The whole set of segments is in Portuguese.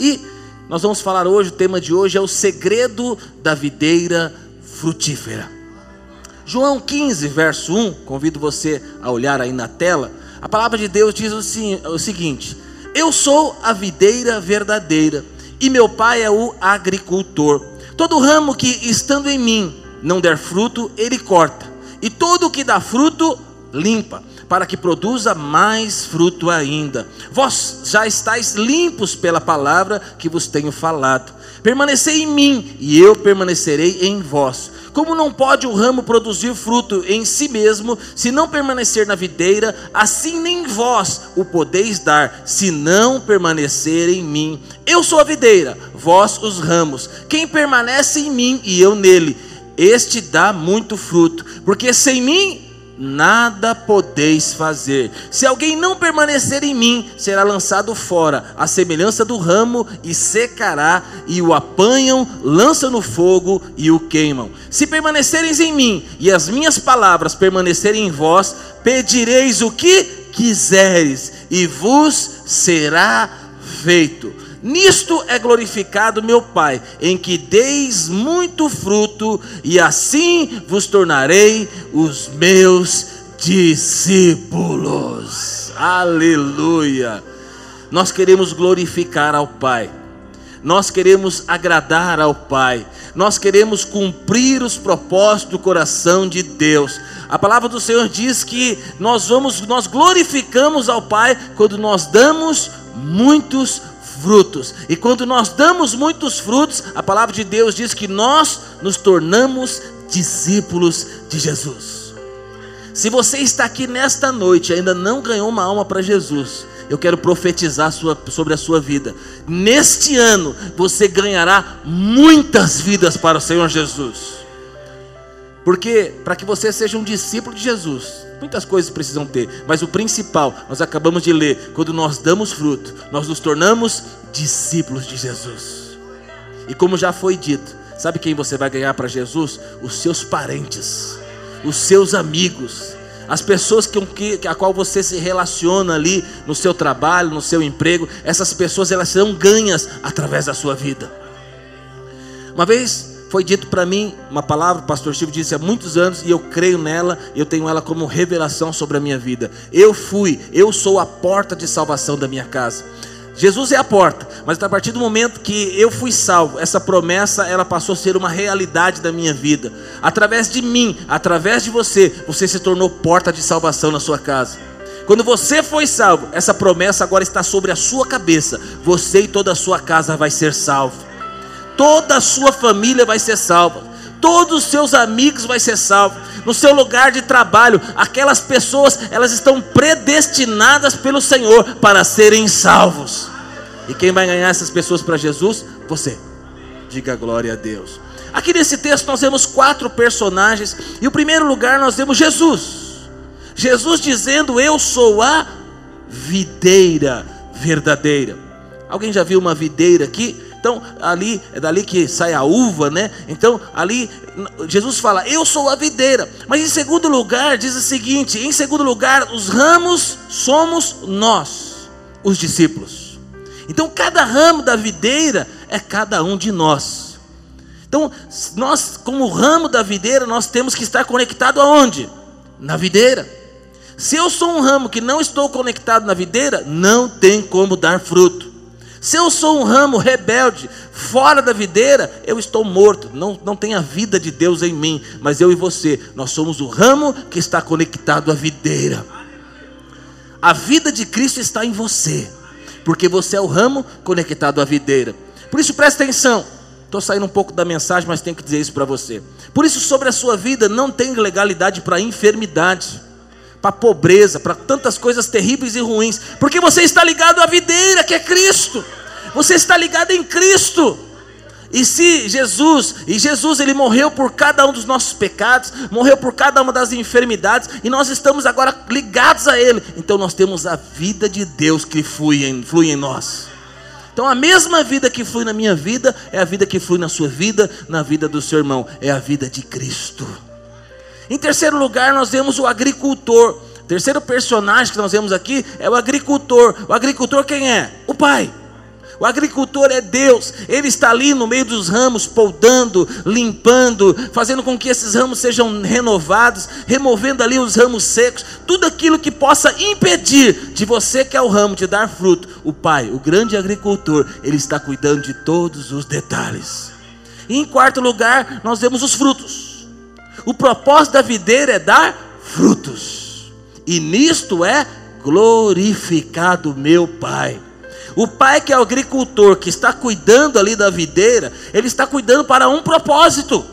E nós vamos falar hoje, o tema de hoje é o segredo da videira frutífera. João 15, verso 1, convido você a olhar aí na tela. A palavra de Deus diz o seguinte: Eu sou a videira verdadeira, e meu pai é o agricultor. Todo ramo que estando em mim não der fruto, ele corta, e todo o que dá fruto, limpa, para que produza mais fruto ainda. Vós já estáis limpos pela palavra que vos tenho falado. Permanecei em mim, e eu permanecerei em vós. Como não pode o ramo produzir fruto em si mesmo, se não permanecer na videira, assim nem vós o podeis dar, se não permanecer em mim. Eu sou a videira, vós os ramos. Quem permanece em mim e eu nele, este dá muito fruto, porque sem mim nada podeis fazer. Se alguém não permanecer em mim, será lançado fora, a semelhança do ramo, e secará, e o apanham, lançam no fogo e o queimam. Se permanecereis em mim, e as minhas palavras permanecerem em vós, pedireis o que quiseres, e vos será feito. Nisto é glorificado meu Pai, em que deis muito fruto, e assim vos tornarei os meus discípulos. Aleluia! Nós queremos glorificar ao Pai. Nós queremos agradar ao Pai, nós queremos cumprir os propósitos do coração de Deus. A palavra do Senhor diz que nós vamos, nós glorificamos ao Pai quando nós damos muitos frutos. E quando nós damos muitos frutos, a palavra de Deus diz que nós nos tornamos discípulos de Jesus. Se você está aqui nesta noite e ainda não ganhou uma alma para Jesus, eu quero profetizar sobre a sua vida. Neste ano, você ganhará muitas vidas para o Senhor Jesus. Porque para que você seja um discípulo de Jesus, muitas coisas precisam ter, mas o principal, nós acabamos de ler, quando nós damos fruto, nós nos tornamos discípulos de Jesus. E como já foi dito, sabe quem você vai ganhar para Jesus? Os seus parentes, os seus amigos, as pessoas com que, a qual você se relaciona ali no seu trabalho, no seu emprego, essas pessoas elas serão ganhas através da sua vida. Uma vez foi dito para mim uma palavra, o pastor Chico disse há muitos anos, e eu creio nela, eu tenho ela como revelação sobre a minha vida. Eu fui, eu sou a porta de salvação da minha casa. Jesus é a porta, mas a partir do momento que eu fui salvo, essa promessa ela passou a ser uma realidade da minha vida. Através de mim, através de você, você se tornou porta de salvação na sua casa. Quando você foi salvo, essa promessa agora está sobre a sua cabeça. Você e toda a sua casa vai ser salvo toda a sua família vai ser salva, todos os seus amigos vai ser salvo, no seu lugar de trabalho, aquelas pessoas, elas estão predestinadas pelo Senhor para serem salvos. E quem vai ganhar essas pessoas para Jesus? Você. Diga glória a Deus. Aqui nesse texto nós vemos quatro personagens, e o primeiro lugar nós vemos Jesus. Jesus dizendo: Eu sou a videira verdadeira. Alguém já viu uma videira aqui? Então, ali é dali que sai a uva, né? Então, ali Jesus fala: "Eu sou a videira". Mas em segundo lugar, diz o seguinte: em segundo lugar, os ramos somos nós, os discípulos. Então, cada ramo da videira é cada um de nós. Então, nós, como ramo da videira, nós temos que estar conectado aonde? Na videira. Se eu sou um ramo que não estou conectado na videira, não tem como dar fruto. Se eu sou um ramo rebelde, fora da videira, eu estou morto. Não, não tem a vida de Deus em mim. Mas eu e você, nós somos o ramo que está conectado à videira. A vida de Cristo está em você. Porque você é o ramo conectado à videira. Por isso presta atenção. Estou saindo um pouco da mensagem, mas tenho que dizer isso para você. Por isso, sobre a sua vida, não tem legalidade para enfermidade para pobreza, para tantas coisas terríveis e ruins, porque você está ligado à videira que é Cristo. Você está ligado em Cristo. E se Jesus, e Jesus ele morreu por cada um dos nossos pecados, morreu por cada uma das enfermidades, e nós estamos agora ligados a Ele, então nós temos a vida de Deus que flui em, flui em nós. Então a mesma vida que flui na minha vida é a vida que flui na sua vida, na vida do seu irmão, é a vida de Cristo. Em terceiro lugar, nós vemos o agricultor. O terceiro personagem que nós vemos aqui é o agricultor. O agricultor quem é? O pai. O agricultor é Deus, ele está ali no meio dos ramos, podando, limpando, fazendo com que esses ramos sejam renovados, removendo ali os ramos secos, tudo aquilo que possa impedir de você que é o ramo de dar fruto. O Pai, o grande agricultor, ele está cuidando de todos os detalhes. E em quarto lugar, nós vemos os frutos. O propósito da videira é dar frutos, e nisto é glorificado meu Pai. O pai que é o agricultor, que está cuidando ali da videira, ele está cuidando para um propósito.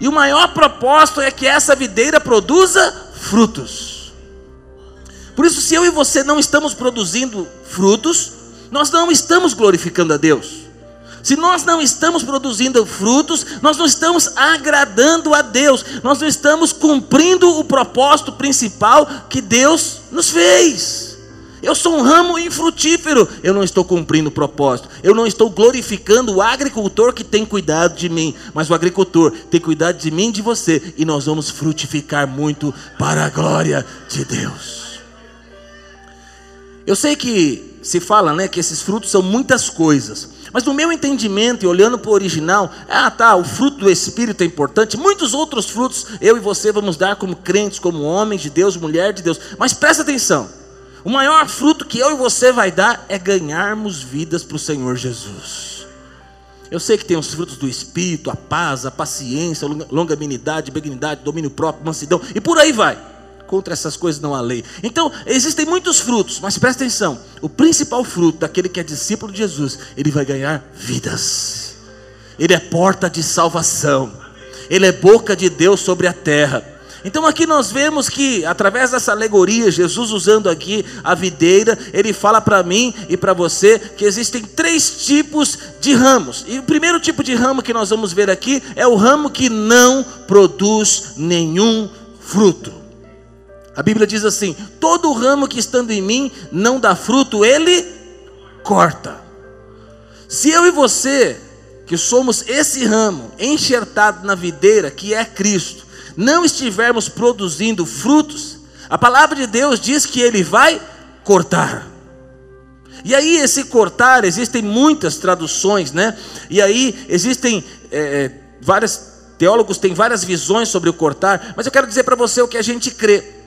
E o maior propósito é que essa videira produza frutos. Por isso, se eu e você não estamos produzindo frutos, nós não estamos glorificando a Deus. Se nós não estamos produzindo frutos, nós não estamos agradando a Deus, nós não estamos cumprindo o propósito principal que Deus nos fez. Eu sou um ramo infrutífero. Eu não estou cumprindo o propósito. Eu não estou glorificando o agricultor que tem cuidado de mim. Mas o agricultor tem cuidado de mim e de você. E nós vamos frutificar muito para a glória de Deus. Eu sei que se fala né, que esses frutos são muitas coisas. Mas no meu entendimento e olhando para o original, ah tá, o fruto do Espírito é importante. Muitos outros frutos eu e você vamos dar como crentes, como homens de Deus, mulher de Deus. Mas presta atenção. O maior fruto que eu e você vai dar é ganharmos vidas para o Senhor Jesus. Eu sei que tem os frutos do Espírito, a paz, a paciência, a longanimidade, benignidade, domínio próprio, mansidão, e por aí vai. Contra essas coisas não há lei. Então, existem muitos frutos, mas presta atenção: o principal fruto daquele que é discípulo de Jesus, ele vai ganhar vidas. Ele é porta de salvação. Ele é boca de Deus sobre a terra. Então aqui nós vemos que, através dessa alegoria, Jesus usando aqui a videira, ele fala para mim e para você que existem três tipos de ramos. E o primeiro tipo de ramo que nós vamos ver aqui é o ramo que não produz nenhum fruto. A Bíblia diz assim: todo ramo que estando em mim não dá fruto, ele corta. Se eu e você, que somos esse ramo enxertado na videira, que é Cristo, não estivermos produzindo frutos, a palavra de Deus diz que Ele vai cortar. E aí, esse cortar, existem muitas traduções, né? E aí, existem é, vários teólogos têm várias visões sobre o cortar, mas eu quero dizer para você o que a gente crê.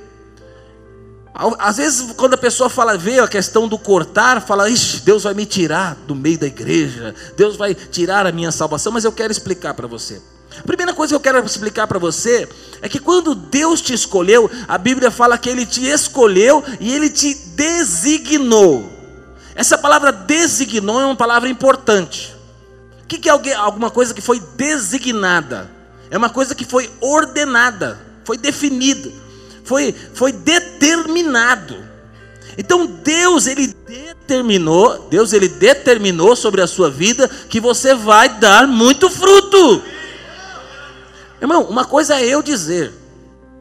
Às vezes, quando a pessoa fala, vê a questão do cortar, fala, Ixi, Deus vai me tirar do meio da igreja, Deus vai tirar a minha salvação, mas eu quero explicar para você. A primeira coisa que eu quero explicar para você é que quando Deus te escolheu, a Bíblia fala que Ele te escolheu e Ele te designou. Essa palavra designou é uma palavra importante. O que é alguma coisa que foi designada? É uma coisa que foi ordenada, foi definida, foi, foi determinado. Então Deus ele determinou, Deus ele determinou sobre a sua vida que você vai dar muito fruto. Irmão, uma coisa é eu dizer,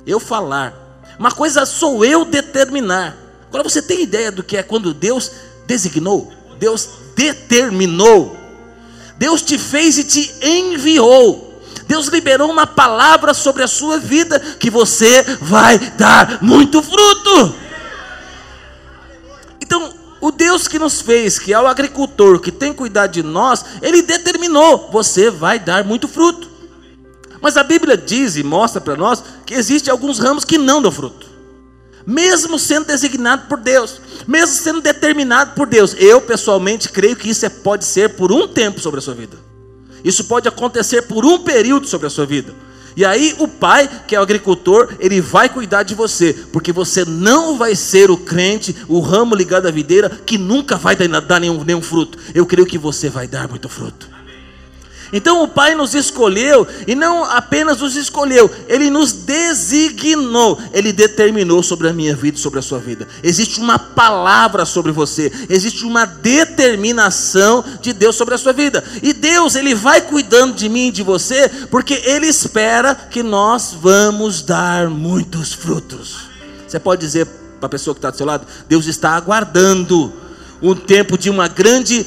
eu falar, uma coisa sou eu determinar. Agora você tem ideia do que é quando Deus designou, Deus determinou, Deus te fez e te enviou. Deus liberou uma palavra sobre a sua vida que você vai dar muito fruto. Então, o Deus que nos fez, que é o agricultor, que tem cuidado de nós, ele determinou: você vai dar muito fruto. Mas a Bíblia diz e mostra para nós que existem alguns ramos que não dão fruto. Mesmo sendo designado por Deus, mesmo sendo determinado por Deus, eu pessoalmente creio que isso é, pode ser por um tempo sobre a sua vida. Isso pode acontecer por um período sobre a sua vida. E aí o pai, que é o agricultor, ele vai cuidar de você, porque você não vai ser o crente, o ramo ligado à videira, que nunca vai dar nenhum, nenhum fruto. Eu creio que você vai dar muito fruto. Então o Pai nos escolheu e não apenas nos escolheu, Ele nos designou, Ele determinou sobre a minha vida e sobre a sua vida. Existe uma palavra sobre você, existe uma determinação de Deus sobre a sua vida. E Deus, Ele vai cuidando de mim e de você, porque Ele espera que nós vamos dar muitos frutos. Você pode dizer para a pessoa que está do seu lado: Deus está aguardando um tempo de uma grande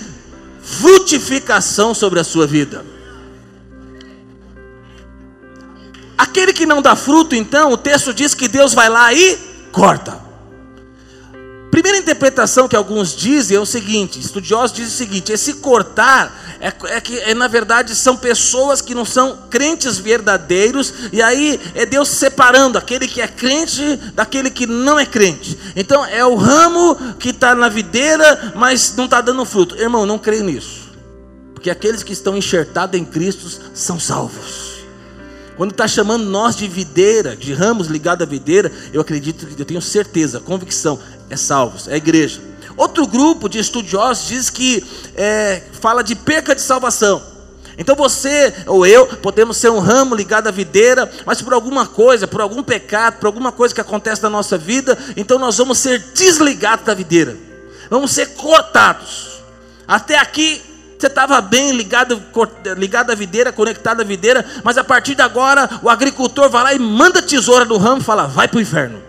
frutificação sobre a sua vida. Aquele que não dá fruto, então, o texto diz que Deus vai lá e corta. Primeira interpretação que alguns dizem é o seguinte: estudiosos dizem o seguinte: esse cortar é, é que é, na verdade são pessoas que não são crentes verdadeiros, e aí é Deus separando aquele que é crente daquele que não é crente. Então é o ramo que está na videira, mas não está dando fruto. Irmão, não creio nisso, porque aqueles que estão enxertados em Cristo são salvos. Quando está chamando nós de videira, de ramos ligados à videira, eu acredito, eu tenho certeza, convicção, é salvos, é igreja. Outro grupo de estudiosos diz que é, fala de perca de salvação. Então você ou eu podemos ser um ramo ligado à videira, mas por alguma coisa, por algum pecado, por alguma coisa que acontece na nossa vida, então nós vamos ser desligados da videira, vamos ser cortados. Até aqui você estava bem ligado, ligado à videira, conectado à videira, mas a partir de agora o agricultor vai lá e manda a tesoura do ramo e fala: vai para o inferno.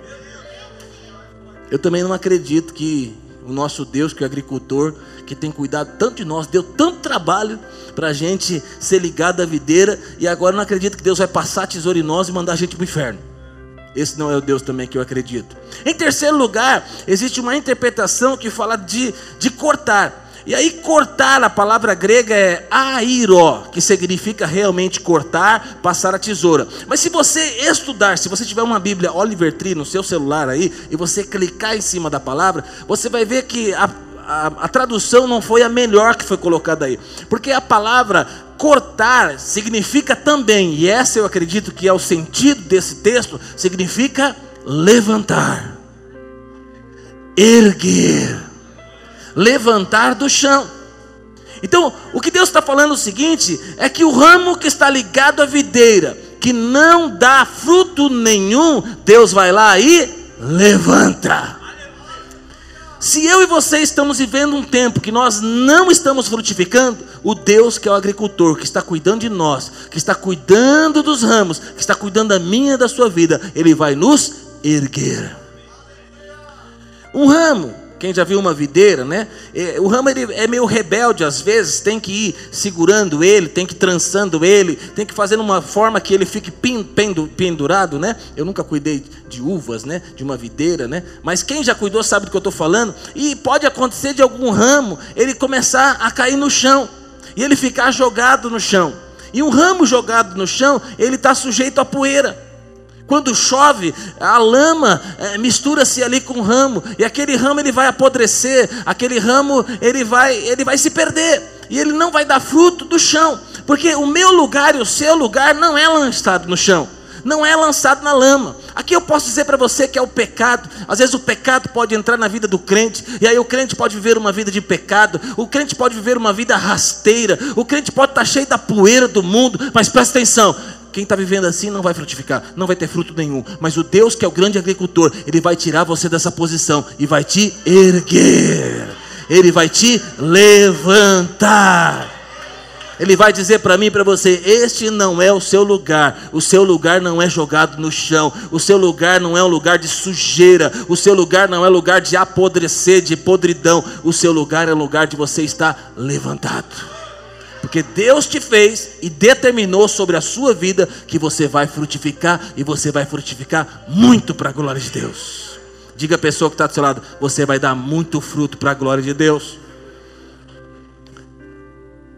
Eu também não acredito que o nosso Deus, que é o agricultor, que tem cuidado tanto de nós, deu tanto trabalho para a gente ser ligado à videira, e agora não acredito que Deus vai passar a tesoura em nós e mandar a gente para o inferno. Esse não é o Deus também que eu acredito. Em terceiro lugar, existe uma interpretação que fala de, de cortar. E aí, cortar, a palavra grega é airó, que significa realmente cortar, passar a tesoura. Mas se você estudar, se você tiver uma Bíblia Oliver Tree no seu celular aí, e você clicar em cima da palavra, você vai ver que a, a, a tradução não foi a melhor que foi colocada aí. Porque a palavra cortar significa também, e essa eu acredito que é o sentido desse texto, significa levantar, erguer levantar do chão. Então, o que Deus está falando é o seguinte: é que o ramo que está ligado à videira, que não dá fruto nenhum, Deus vai lá e levanta. Se eu e você estamos vivendo um tempo que nós não estamos frutificando, o Deus que é o agricultor, que está cuidando de nós, que está cuidando dos ramos, que está cuidando da minha e da sua vida, ele vai nos erguer. Um ramo quem já viu uma videira, né? É, o ramo ele é meio rebelde às vezes, tem que ir segurando ele, tem que ir trançando ele, tem que fazer uma forma que ele fique pendurado, né? Eu nunca cuidei de uvas, né? De uma videira, né? Mas quem já cuidou sabe do que eu estou falando. E pode acontecer de algum ramo ele começar a cair no chão e ele ficar jogado no chão. E um ramo jogado no chão, ele está sujeito à poeira. Quando chove, a lama é, mistura-se ali com o ramo, e aquele ramo ele vai apodrecer, aquele ramo ele vai, ele vai se perder, e ele não vai dar fruto do chão, porque o meu lugar e o seu lugar não é lançado no chão, não é lançado na lama. Aqui eu posso dizer para você que é o pecado. Às vezes o pecado pode entrar na vida do crente, e aí o crente pode viver uma vida de pecado, o crente pode viver uma vida rasteira, o crente pode estar cheio da poeira do mundo, mas presta atenção, quem está vivendo assim não vai frutificar, não vai ter fruto nenhum. Mas o Deus que é o grande agricultor, Ele vai tirar você dessa posição e vai te erguer. Ele vai te levantar. Ele vai dizer para mim e para você: Este não é o seu lugar. O seu lugar não é jogado no chão. O seu lugar não é um lugar de sujeira. O seu lugar não é lugar de apodrecer, de podridão. O seu lugar é lugar de você estar levantado. Porque Deus te fez e determinou sobre a sua vida que você vai frutificar e você vai frutificar muito para a glória de Deus. Diga a pessoa que está do seu lado: você vai dar muito fruto para a glória de Deus.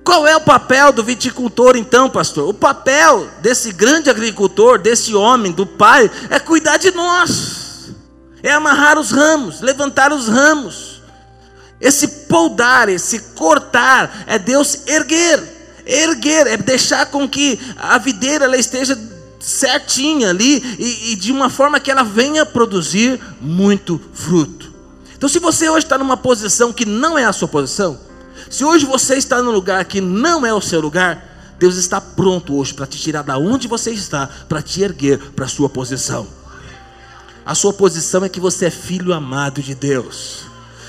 Qual é o papel do viticultor então, pastor? O papel desse grande agricultor, desse homem, do pai, é cuidar de nós, é amarrar os ramos, levantar os ramos esse poldar, esse cortar, é Deus erguer, erguer, é deixar com que a videira ela esteja certinha ali e, e de uma forma que ela venha produzir muito fruto. Então, se você hoje está numa posição que não é a sua posição, se hoje você está num lugar que não é o seu lugar, Deus está pronto hoje para te tirar da onde você está, para te erguer para a sua posição. A sua posição é que você é filho amado de Deus.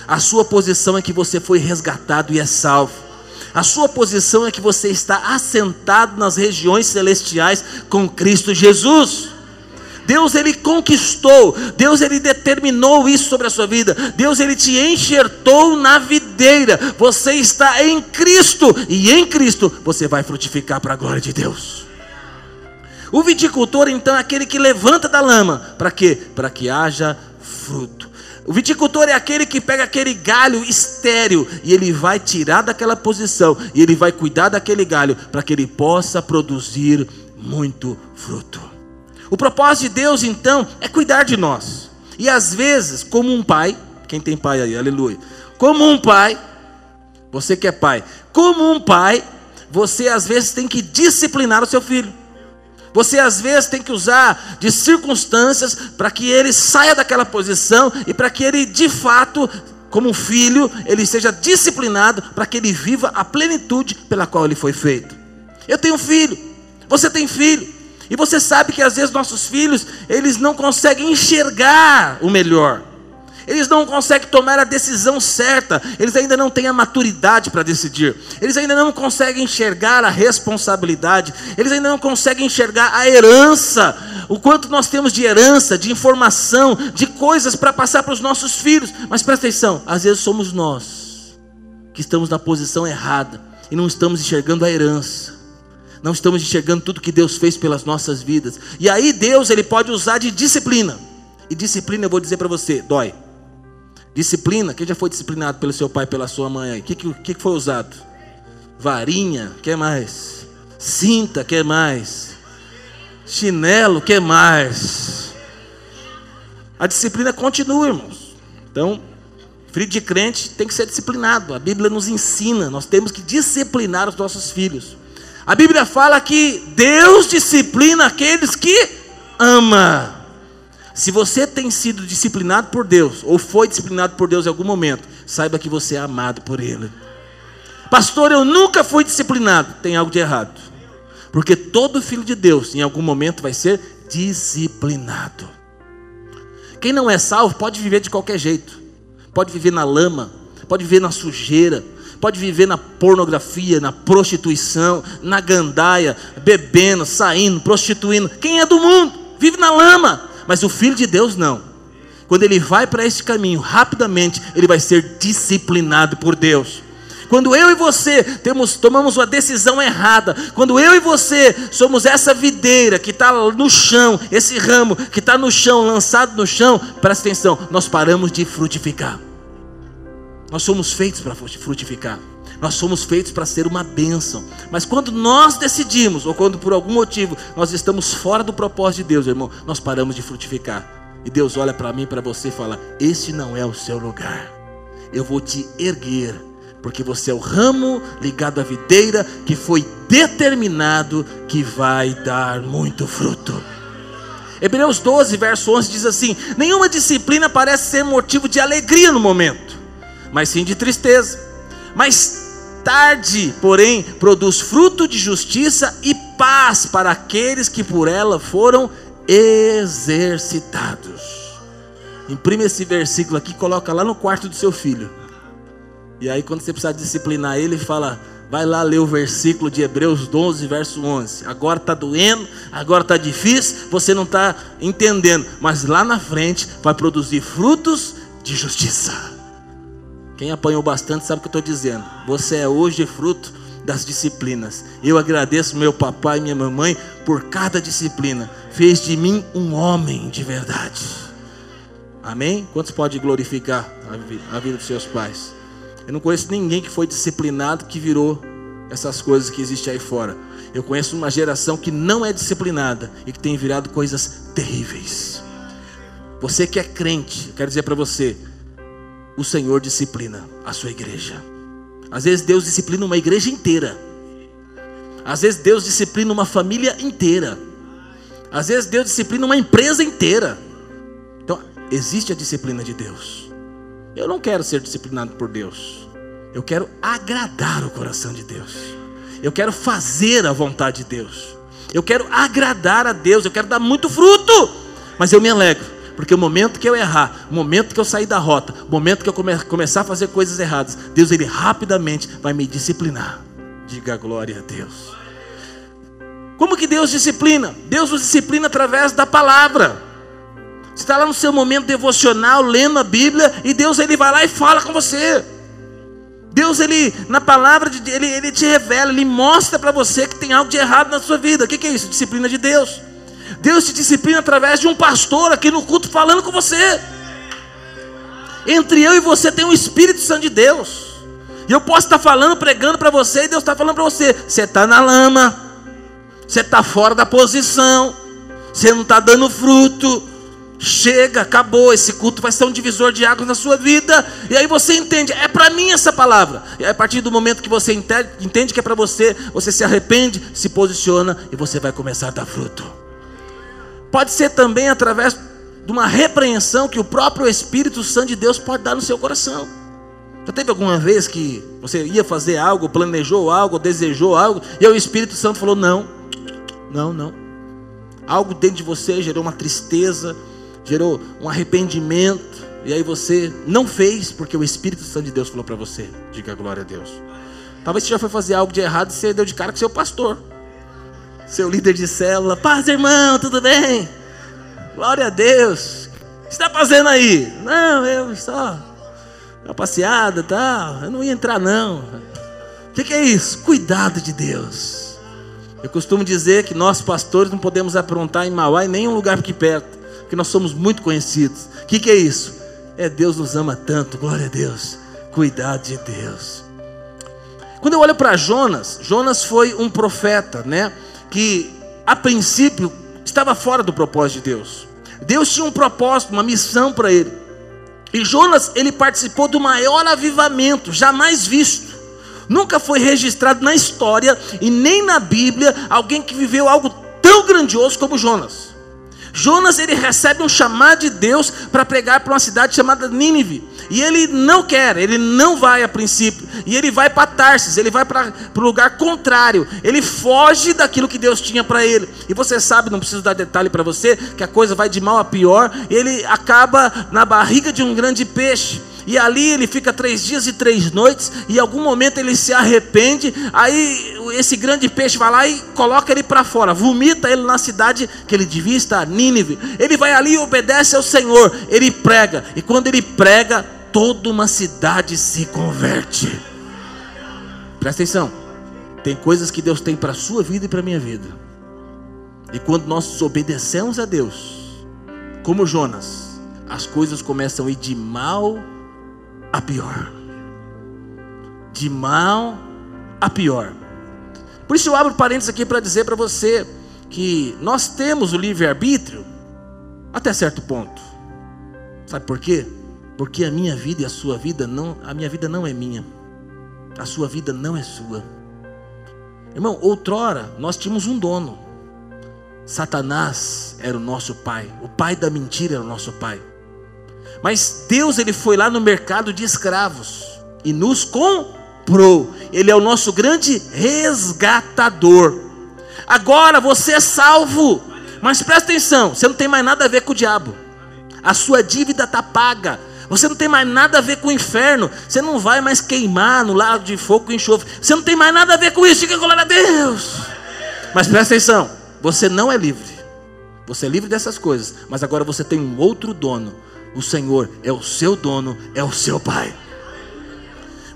A sua posição é que você foi resgatado e é salvo. A sua posição é que você está assentado nas regiões celestiais com Cristo Jesus. Deus ele conquistou, Deus ele determinou isso sobre a sua vida. Deus ele te enxertou na videira. Você está em Cristo e em Cristo você vai frutificar para a glória de Deus. O viticultor então é aquele que levanta da lama, para quê? Para que haja fruto. O viticultor é aquele que pega aquele galho estéril e ele vai tirar daquela posição e ele vai cuidar daquele galho para que ele possa produzir muito fruto. O propósito de Deus então é cuidar de nós. E às vezes, como um pai, quem tem pai aí, aleluia. Como um pai, você que é pai, como um pai, você às vezes tem que disciplinar o seu filho. Você às vezes tem que usar de circunstâncias para que ele saia daquela posição e para que ele de fato, como um filho, ele seja disciplinado para que ele viva a plenitude pela qual ele foi feito. Eu tenho filho, você tem filho, e você sabe que às vezes nossos filhos, eles não conseguem enxergar o melhor eles não conseguem tomar a decisão certa, eles ainda não têm a maturidade para decidir, eles ainda não conseguem enxergar a responsabilidade, eles ainda não conseguem enxergar a herança, o quanto nós temos de herança, de informação, de coisas para passar para os nossos filhos. Mas presta atenção, às vezes somos nós que estamos na posição errada e não estamos enxergando a herança. Não estamos enxergando tudo que Deus fez pelas nossas vidas. E aí Deus ele pode usar de disciplina. E disciplina eu vou dizer para você, dói. Disciplina, quem já foi disciplinado pelo seu pai, pela sua mãe? O que, que, que foi usado? Varinha, que mais? Cinta, que mais? Chinelo, que mais? A disciplina continua, irmãos. Então, filho de crente tem que ser disciplinado. A Bíblia nos ensina, nós temos que disciplinar os nossos filhos. A Bíblia fala que Deus disciplina aqueles que ama. Se você tem sido disciplinado por Deus, ou foi disciplinado por Deus em algum momento, saiba que você é amado por Ele. Pastor, eu nunca fui disciplinado. Tem algo de errado. Porque todo filho de Deus, em algum momento, vai ser disciplinado. Quem não é salvo pode viver de qualquer jeito. Pode viver na lama, pode viver na sujeira, pode viver na pornografia, na prostituição, na gandaia, bebendo, saindo, prostituindo. Quem é do mundo vive na lama. Mas o filho de Deus não. Quando ele vai para esse caminho, rapidamente ele vai ser disciplinado por Deus. Quando eu e você temos, tomamos uma decisão errada, quando eu e você somos essa videira que está no chão, esse ramo que está no chão, lançado no chão, presta atenção, nós paramos de frutificar. Nós somos feitos para frutificar. Nós somos feitos para ser uma bênção. Mas quando nós decidimos, ou quando por algum motivo nós estamos fora do propósito de Deus, irmão, nós paramos de frutificar. E Deus olha para mim para você e fala: Este não é o seu lugar. Eu vou te erguer, porque você é o ramo ligado à videira que foi determinado que vai dar muito fruto. Hebreus 12, verso 11 diz assim: Nenhuma disciplina parece ser motivo de alegria no momento, mas sim de tristeza. Mas tarde, porém, produz fruto de justiça e paz para aqueles que por ela foram exercitados. Imprime esse versículo aqui, coloca lá no quarto do seu filho. E aí, quando você precisar disciplinar ele, fala: vai lá ler o versículo de Hebreus 12, verso 11. Agora está doendo, agora está difícil, você não está entendendo, mas lá na frente vai produzir frutos de justiça. Quem apanhou bastante sabe o que eu estou dizendo. Você é hoje fruto das disciplinas. Eu agradeço meu papai e minha mamãe por cada disciplina. Fez de mim um homem de verdade. Amém? Quantos pode glorificar a vida dos seus pais? Eu não conheço ninguém que foi disciplinado que virou essas coisas que existem aí fora. Eu conheço uma geração que não é disciplinada e que tem virado coisas terríveis. Você que é crente, quero dizer para você, o Senhor disciplina a sua igreja. Às vezes Deus disciplina uma igreja inteira. Às vezes Deus disciplina uma família inteira. Às vezes Deus disciplina uma empresa inteira. Então, existe a disciplina de Deus. Eu não quero ser disciplinado por Deus. Eu quero agradar o coração de Deus. Eu quero fazer a vontade de Deus. Eu quero agradar a Deus. Eu quero dar muito fruto. Mas eu me alegro porque o momento que eu errar, o momento que eu sair da rota, o momento que eu come, começar a fazer coisas erradas, Deus ele rapidamente vai me disciplinar. Diga glória a Deus. Como que Deus disciplina? Deus nos disciplina através da palavra. Você está lá no seu momento devocional, lendo a Bíblia, e Deus ele vai lá e fala com você. Deus, ele, na palavra de ele, ele te revela, ele mostra para você que tem algo de errado na sua vida. O que, que é isso? Disciplina de Deus. Deus te disciplina através de um pastor aqui no culto falando com você. Entre eu e você tem o Espírito Santo de Deus. E eu posso estar falando, pregando para você, e Deus está falando para você: você está na lama, você está fora da posição, você não está dando fruto. Chega, acabou. Esse culto vai ser um divisor de águas na sua vida. E aí você entende, é para mim essa palavra. E a partir do momento que você entende que é para você, você se arrepende, se posiciona e você vai começar a dar fruto. Pode ser também através de uma repreensão que o próprio Espírito Santo de Deus pode dar no seu coração. Já teve alguma vez que você ia fazer algo, planejou algo, desejou algo, e o Espírito Santo falou: não, não, não. Algo dentro de você gerou uma tristeza, gerou um arrependimento, e aí você não fez porque o Espírito Santo de Deus falou para você. Diga glória a Deus. Talvez você já foi fazer algo de errado e você deu de cara com seu pastor, seu líder de célula. Paz, irmão, tudo bem? Glória a Deus. O que está fazendo aí? Não, eu só uma passeada, tal. Eu não ia entrar não. O que, é isso? Cuidado de Deus. Eu costumo dizer que nós pastores não podemos aprontar em Mauá em nenhum lugar aqui perto porque nós somos muito conhecidos. O que é isso? É Deus nos ama tanto, glória a Deus. Cuidado de Deus. Quando eu olho para Jonas, Jonas foi um profeta, né? Que a princípio estava fora do propósito de Deus. Deus tinha um propósito, uma missão para ele. E Jonas, ele participou do maior avivamento jamais visto. Nunca foi registrado na história e nem na Bíblia alguém que viveu algo tão grandioso como Jonas. Jonas ele recebe um chamado de Deus para pregar para uma cidade chamada Nínive. E ele não quer, ele não vai a princípio. E ele vai para Tarsis, ele vai para o lugar contrário. Ele foge daquilo que Deus tinha para ele. E você sabe, não preciso dar detalhe para você, que a coisa vai de mal a pior. Ele acaba na barriga de um grande peixe. E ali ele fica três dias e três noites, e em algum momento ele se arrepende. Aí esse grande peixe vai lá e coloca ele para fora, vomita ele na cidade que ele devia estar, Nínive. Ele vai ali e obedece ao Senhor, ele prega, e quando ele prega, toda uma cidade se converte. Presta atenção, tem coisas que Deus tem para a sua vida e para a minha vida. E quando nós obedecemos a Deus, como Jonas, as coisas começam a ir de mal a pior. De mal a pior. Por isso eu abro parênteses aqui para dizer para você que nós temos o livre-arbítrio até certo ponto. Sabe por quê? Porque a minha vida e a sua vida não, a minha vida não é minha. A sua vida não é sua. Irmão, outrora nós tínhamos um dono. Satanás era o nosso pai. O pai da mentira era o nosso pai. Mas Deus ele foi lá no mercado de escravos e nos comprou. Ele é o nosso grande resgatador. Agora você é salvo. Mas presta atenção, você não tem mais nada a ver com o diabo. A sua dívida está paga. Você não tem mais nada a ver com o inferno. Você não vai mais queimar no lado de fogo e enxofre. Você não tem mais nada a ver com isso. Diga glória a Deus. Mas presta atenção, você não é livre. Você é livre dessas coisas, mas agora você tem um outro dono o Senhor é o seu dono, é o seu pai.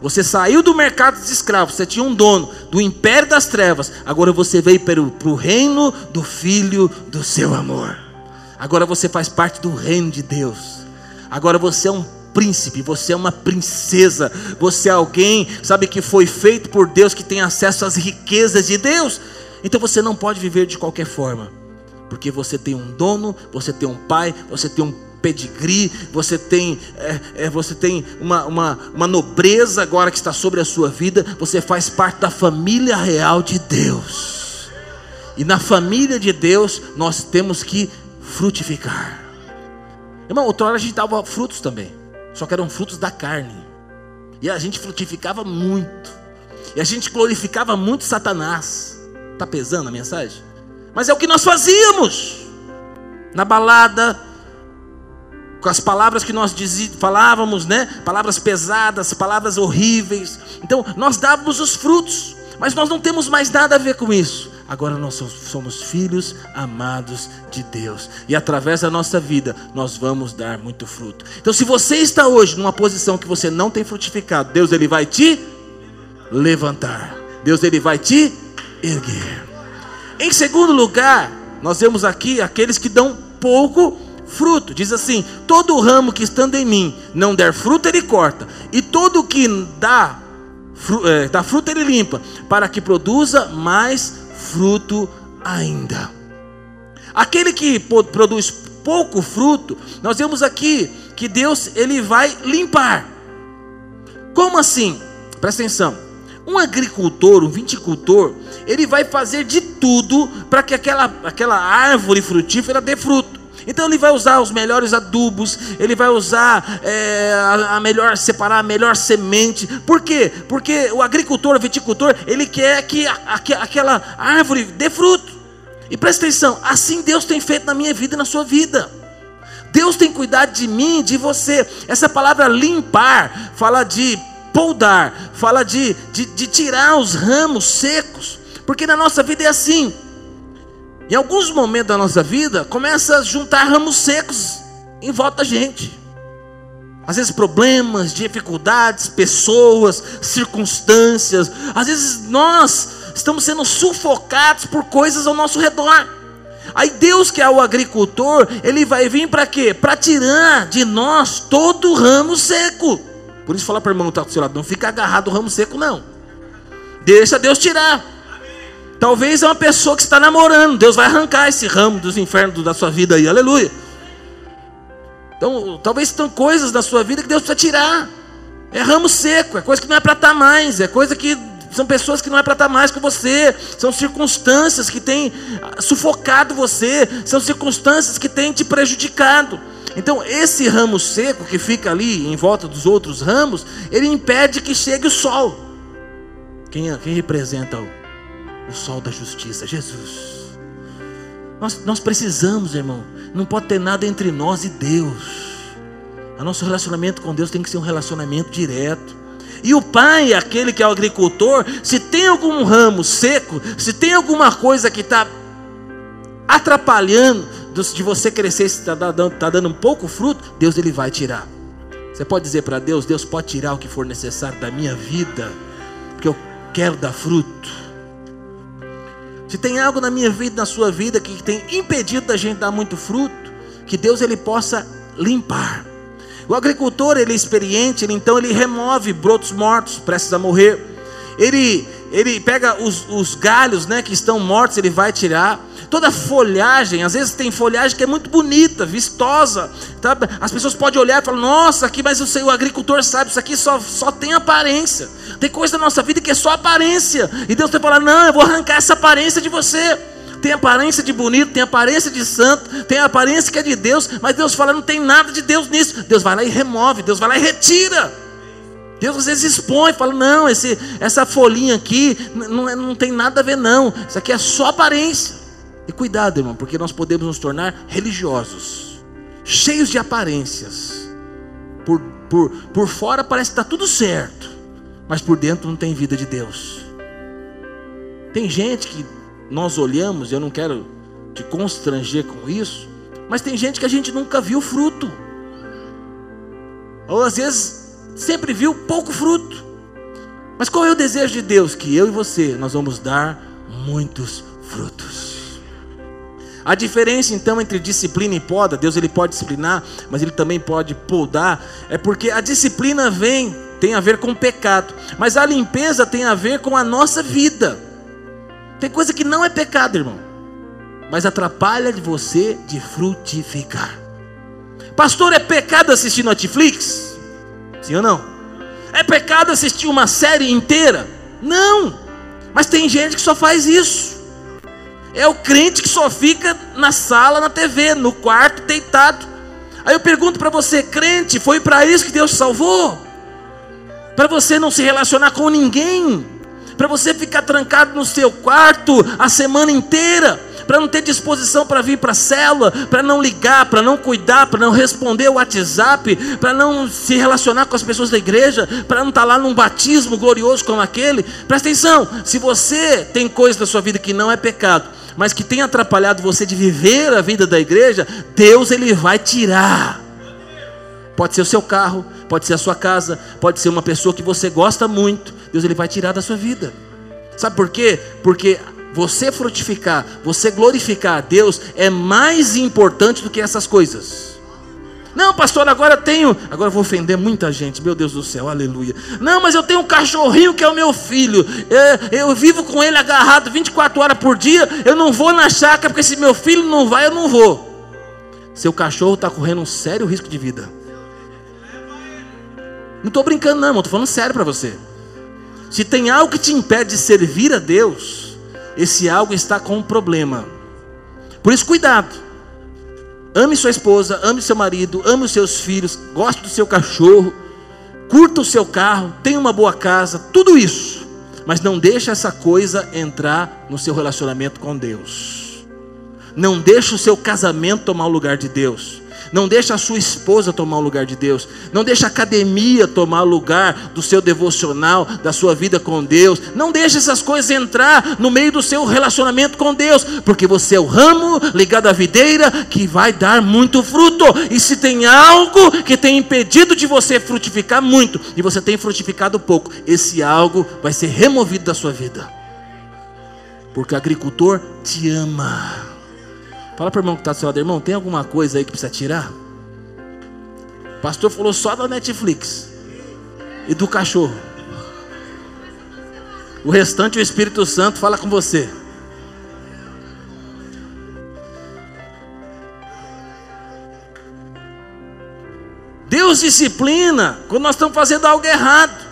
Você saiu do mercado de escravos, você tinha um dono do império das trevas, agora você veio para o, para o reino do filho do seu amor. Agora você faz parte do reino de Deus. Agora você é um príncipe, você é uma princesa, você é alguém, sabe, que foi feito por Deus, que tem acesso às riquezas de Deus. Então você não pode viver de qualquer forma, porque você tem um dono, você tem um pai, você tem um pedigree, você tem, é, é, você tem uma, uma, uma nobreza agora que está sobre a sua vida, você faz parte da família real de Deus. E na família de Deus nós temos que frutificar. Irmão, outra hora a gente dava frutos também, só que eram frutos da carne. E a gente frutificava muito. E a gente glorificava muito Satanás. Está pesando a mensagem? Mas é o que nós fazíamos. Na balada, com as palavras que nós falávamos, né? Palavras pesadas, palavras horríveis. Então, nós dávamos os frutos, mas nós não temos mais nada a ver com isso. Agora nós somos filhos amados de Deus, e através da nossa vida nós vamos dar muito fruto. Então, se você está hoje numa posição que você não tem frutificado, Deus ele vai te levantar. Deus ele vai te erguer. Em segundo lugar, nós vemos aqui aqueles que dão pouco fruto. Diz assim: todo ramo que estando em mim não der fruto, ele corta, e todo que dá, é, dá fruto, ele limpa, para que produza mais fruto ainda. Aquele que produz pouco fruto, nós vemos aqui que Deus ele vai limpar. Como assim? Presta atenção. Um agricultor, um viticultor, ele vai fazer de tudo para que aquela, aquela árvore frutífera dê fruto. Então ele vai usar os melhores adubos, ele vai usar é, a, melhor, separar a melhor semente. Por quê? Porque o agricultor, o viticultor, ele quer que a, a, aquela árvore dê fruto. E presta atenção, assim Deus tem feito na minha vida e na sua vida. Deus tem cuidado de mim, de você. Essa palavra limpar fala de poldar, fala de, de, de tirar os ramos secos. Porque na nossa vida é assim. Em alguns momentos da nossa vida, começa a juntar ramos secos em volta da gente. Às vezes problemas, dificuldades, pessoas, circunstâncias. Às vezes nós estamos sendo sufocados por coisas ao nosso redor. Aí Deus, que é o agricultor, ele vai vir para quê? Para tirar de nós todo o ramo seco. Por isso fala para o irmão que está do seu lado, não fica agarrado o ramo seco não. Deixa Deus tirar. Talvez é uma pessoa que está namorando. Deus vai arrancar esse ramo dos infernos da sua vida aí. Aleluia. Então, talvez estão coisas da sua vida que Deus precisa tirar. É ramo seco, é coisa que não é para estar tá mais, é coisa que são pessoas que não é para estar tá mais com você, são circunstâncias que têm ah, sufocado você, são circunstâncias que têm te prejudicado. Então, esse ramo seco que fica ali em volta dos outros ramos, ele impede que chegue o sol. Quem, quem representa o o sol da justiça, Jesus. Nós, nós precisamos, irmão, não pode ter nada entre nós e Deus. O nosso relacionamento com Deus tem que ser um relacionamento direto. E o pai, aquele que é o agricultor, se tem algum ramo seco, se tem alguma coisa que está atrapalhando de você crescer, se está dando, tá dando um pouco fruto, Deus ele vai tirar. Você pode dizer para Deus: Deus pode tirar o que for necessário da minha vida, porque eu quero dar fruto. Se tem algo na minha vida, na sua vida, que tem impedido da gente dar muito fruto, que Deus ele possa limpar. O agricultor, ele é experiente, ele, então ele remove brotos mortos, prestes a morrer. Ele, ele pega os, os galhos né, que estão mortos, ele vai tirar toda folhagem, às vezes tem folhagem que é muito bonita, vistosa. Tá? As pessoas podem olhar e falar, nossa, aqui, mas sei, o agricultor sabe, isso aqui só, só tem aparência. Tem coisa na nossa vida que é só aparência. E Deus está falando, não, eu vou arrancar essa aparência de você. Tem aparência de bonito, tem aparência de santo, tem aparência que é de Deus, mas Deus fala, não tem nada de Deus nisso. Deus vai lá e remove, Deus vai lá e retira. Deus às vezes expõe, fala: não, esse, essa folhinha aqui não, não tem nada a ver, não. Isso aqui é só aparência. E cuidado, irmão, porque nós podemos nos tornar religiosos, cheios de aparências. Por, por, por fora parece que está tudo certo, mas por dentro não tem vida de Deus. Tem gente que nós olhamos, eu não quero te constranger com isso, mas tem gente que a gente nunca viu fruto, ou às vezes sempre viu pouco fruto. Mas qual é o desejo de Deus? Que eu e você nós vamos dar muitos frutos. A diferença então entre disciplina e poda, Deus ele pode disciplinar, mas ele também pode podar, é porque a disciplina vem, tem a ver com pecado, mas a limpeza tem a ver com a nossa vida. Tem coisa que não é pecado, irmão, mas atrapalha de você de frutificar. Pastor, é pecado assistir Netflix? Sim ou não? É pecado assistir uma série inteira? Não. Mas tem gente que só faz isso. É o crente que só fica na sala, na TV, no quarto, deitado. Aí eu pergunto para você, crente, foi para isso que Deus salvou? Para você não se relacionar com ninguém? Para você ficar trancado no seu quarto a semana inteira? Para não ter disposição para vir para a célula, para não ligar, para não cuidar, para não responder o WhatsApp, para não se relacionar com as pessoas da igreja, para não estar tá lá num batismo glorioso como aquele. Presta atenção, se você tem coisa da sua vida que não é pecado, mas que tem atrapalhado você de viver a vida da igreja, Deus ele vai tirar. Pode ser o seu carro, pode ser a sua casa, pode ser uma pessoa que você gosta muito. Deus ele vai tirar da sua vida. Sabe por quê? Porque você frutificar, você glorificar a Deus é mais importante do que essas coisas. Não, pastor, agora eu tenho. Agora eu vou ofender muita gente, meu Deus do céu, aleluia. Não, mas eu tenho um cachorrinho que é o meu filho. É, eu vivo com ele agarrado 24 horas por dia. Eu não vou na chácara, porque se meu filho não vai, eu não vou. Seu cachorro está correndo um sério risco de vida. Não estou brincando, não, estou falando sério para você. Se tem algo que te impede de servir a Deus, esse algo está com um problema. Por isso, cuidado. Ame sua esposa, ame seu marido, ame os seus filhos, goste do seu cachorro, curta o seu carro, tenha uma boa casa, tudo isso. Mas não deixe essa coisa entrar no seu relacionamento com Deus. Não deixe o seu casamento tomar o lugar de Deus. Não deixa a sua esposa tomar o lugar de Deus. Não deixa a academia tomar o lugar do seu devocional, da sua vida com Deus. Não deixa essas coisas entrar no meio do seu relacionamento com Deus, porque você é o ramo ligado à videira que vai dar muito fruto. E se tem algo que tem impedido de você frutificar muito e você tem frutificado pouco, esse algo vai ser removido da sua vida. Porque o agricultor te ama. Fala para o irmão que está do seu lado, irmão, tem alguma coisa aí que precisa tirar? O pastor falou só da Netflix e do cachorro. O restante o Espírito Santo fala com você. Deus disciplina quando nós estamos fazendo algo errado.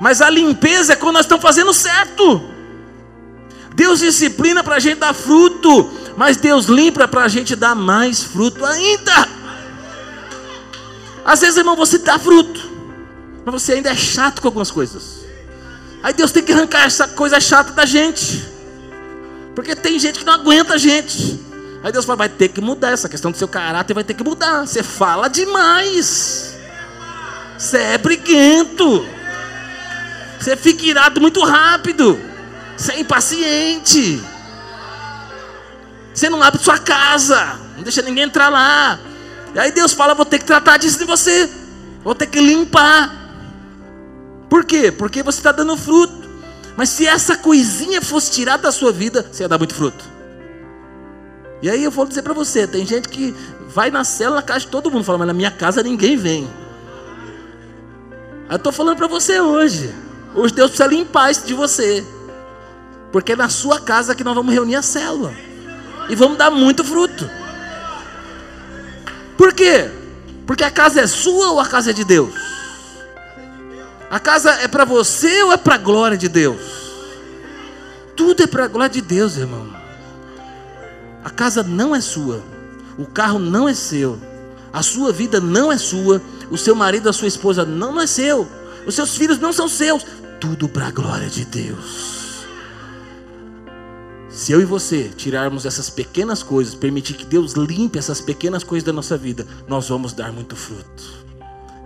Mas a limpeza é quando nós estamos fazendo certo. Deus disciplina para a gente dar fruto mas Deus limpa para a gente dar mais fruto ainda. Às vezes, irmão, você dá fruto, mas você ainda é chato com algumas coisas. Aí Deus tem que arrancar essa coisa chata da gente, porque tem gente que não aguenta a gente. Aí Deus fala: vai ter que mudar essa questão do seu caráter, vai ter que mudar. Você fala demais, você é briguento, você fica irado muito rápido, você é impaciente. Você não abre sua casa, não deixa ninguém entrar lá. E aí Deus fala: vou ter que tratar disso de você, vou ter que limpar. Por quê? Porque você está dando fruto. Mas se essa coisinha fosse tirada da sua vida, você ia dar muito fruto. E aí eu vou dizer para você: tem gente que vai na cela, na casa de todo mundo, fala, mas na minha casa ninguém vem. Eu estou falando para você hoje. Hoje Deus precisa limpar isso de você. Porque é na sua casa que nós vamos reunir a célula e vamos dar muito fruto. Por quê? Porque a casa é sua ou a casa é de Deus? A casa é para você ou é para a glória de Deus? Tudo é para a glória de Deus, irmão. A casa não é sua, o carro não é seu, a sua vida não é sua, o seu marido, a sua esposa não é seu, os seus filhos não são seus, tudo para a glória de Deus. Se eu e você tirarmos essas pequenas coisas, permitir que Deus limpe essas pequenas coisas da nossa vida, nós vamos dar muito fruto.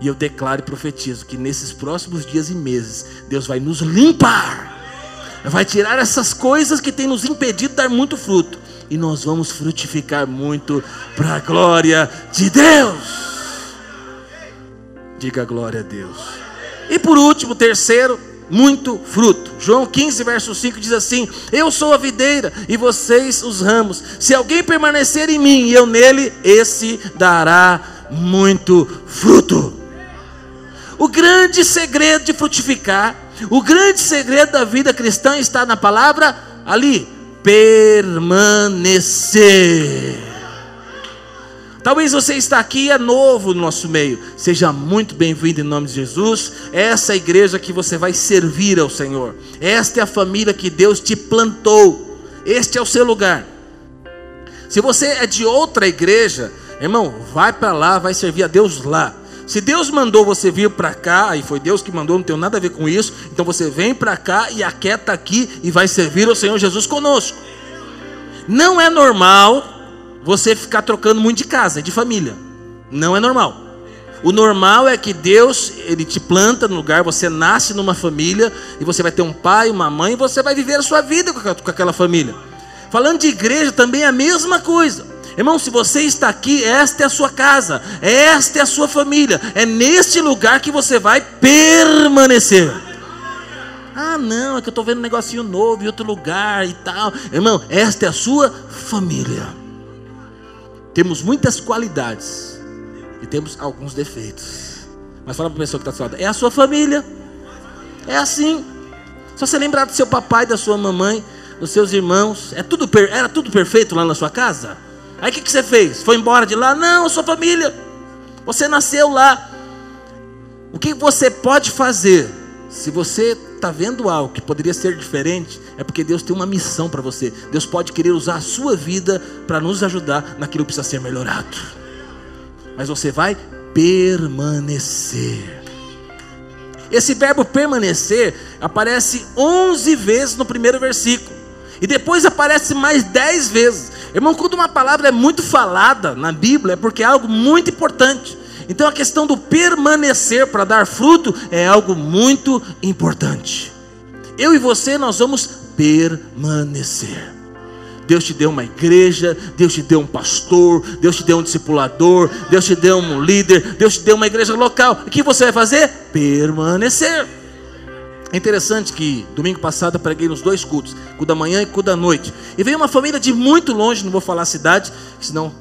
E eu declaro e profetizo que nesses próximos dias e meses, Deus vai nos limpar, vai tirar essas coisas que têm nos impedido de dar muito fruto, e nós vamos frutificar muito para a glória de Deus. Diga glória a Deus. E por último, terceiro, muito fruto. João 15, verso 5 diz assim: Eu sou a videira e vocês os ramos. Se alguém permanecer em mim e eu nele, esse dará muito fruto. O grande segredo de frutificar, o grande segredo da vida cristã está na palavra ali: permanecer. Talvez você está aqui e é novo no nosso meio. Seja muito bem-vindo em nome de Jesus. Essa é a igreja que você vai servir ao Senhor. Esta é a família que Deus te plantou. Este é o seu lugar. Se você é de outra igreja, irmão, vai para lá, vai servir a Deus lá. Se Deus mandou você vir para cá, e foi Deus que mandou, não tem nada a ver com isso, então você vem para cá e aquieta aqui e vai servir ao Senhor Jesus conosco. Não é normal você ficar trocando muito de casa, de família. Não é normal. O normal é que Deus, Ele te planta no lugar, você nasce numa família, e você vai ter um pai, uma mãe, e você vai viver a sua vida com aquela família. Falando de igreja também é a mesma coisa. Irmão, se você está aqui, esta é a sua casa, esta é a sua família, é neste lugar que você vai permanecer. Ah, não, é que eu estou vendo um negocinho novo em outro lugar e tal. Irmão, esta é a sua família. Temos muitas qualidades e temos alguns defeitos. Mas fala para a pessoa que está do lado, é a sua família. É assim. Só você lembrar do seu papai, da sua mamãe, dos seus irmãos. É tudo, era tudo perfeito lá na sua casa? Aí o que, que você fez? Foi embora de lá? Não, sua família. Você nasceu lá. O que você pode fazer? Se você está vendo algo que poderia ser diferente, é porque Deus tem uma missão para você. Deus pode querer usar a sua vida para nos ajudar naquilo que precisa ser melhorado. Mas você vai permanecer. Esse verbo permanecer aparece 11 vezes no primeiro versículo. E depois aparece mais 10 vezes. Irmão, quando uma palavra é muito falada na Bíblia, é porque é algo muito importante. Então a questão do permanecer para dar fruto é algo muito importante. Eu e você, nós vamos permanecer. Deus te deu uma igreja, Deus te deu um pastor, Deus te deu um discipulador, Deus te deu um líder, Deus te deu uma igreja local. O que você vai fazer? Permanecer. É interessante que domingo passado eu preguei nos dois cultos, culto da manhã e culto da noite. E veio uma família de muito longe, não vou falar a cidade, senão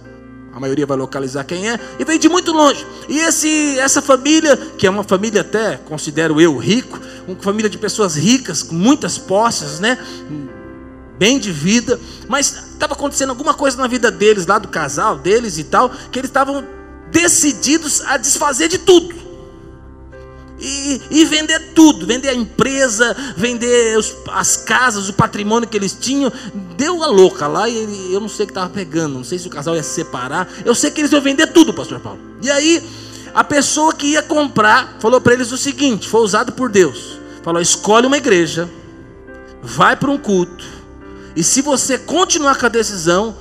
a maioria vai localizar quem é, e veio de muito longe. E esse, essa família, que é uma família até, considero eu, rico, uma família de pessoas ricas, com muitas posses, né? Bem de vida, mas estava acontecendo alguma coisa na vida deles, lá do casal deles e tal, que eles estavam decididos a desfazer de tudo e, e, vender tudo, vender a empresa, vender os, as casas, o patrimônio que eles tinham. Deu a louca lá e ele, eu não sei o que estava pegando, não sei se o casal ia se separar. Eu sei que eles iam vender tudo, pastor Paulo. E aí, a pessoa que ia comprar falou para eles o seguinte: foi usado por Deus. Falou: escolhe uma igreja, vai para um culto, e se você continuar com a decisão,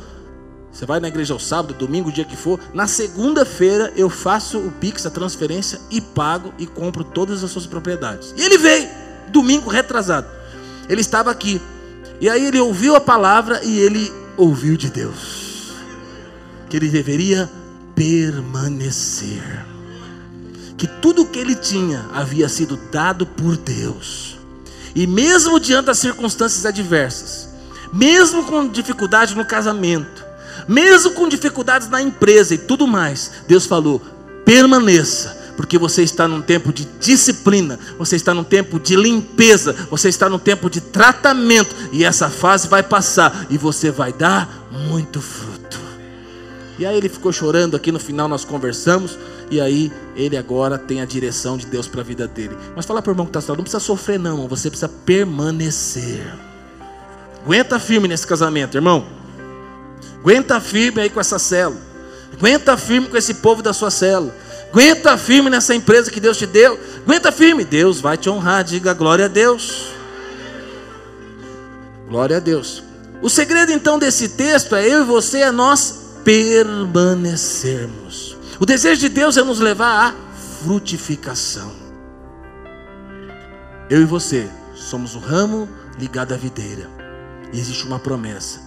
você vai na igreja ao sábado, domingo, o dia que for. Na segunda-feira eu faço o Pix, a transferência, e pago e compro todas as suas propriedades. E ele veio, domingo retrasado. Ele estava aqui. E aí ele ouviu a palavra e ele ouviu de Deus. Que ele deveria permanecer. Que tudo o que ele tinha havia sido dado por Deus. E mesmo diante das circunstâncias adversas, mesmo com dificuldade no casamento, mesmo com dificuldades na empresa e tudo mais, Deus falou: permaneça, porque você está num tempo de disciplina, você está num tempo de limpeza, você está num tempo de tratamento, e essa fase vai passar e você vai dar muito fruto. E aí ele ficou chorando aqui no final, nós conversamos, e aí ele agora tem a direção de Deus para a vida dele. Mas fala para o irmão que está não precisa sofrer, não, você precisa permanecer. Aguenta firme nesse casamento, irmão. Aguenta firme aí com essa célula. Aguenta firme com esse povo da sua célula. Aguenta firme nessa empresa que Deus te deu. Aguenta firme. Deus vai te honrar. Diga glória a Deus. Glória a Deus. O segredo então desse texto é eu e você, é nós permanecermos. O desejo de Deus é nos levar à frutificação. Eu e você somos o ramo ligado à videira. E existe uma promessa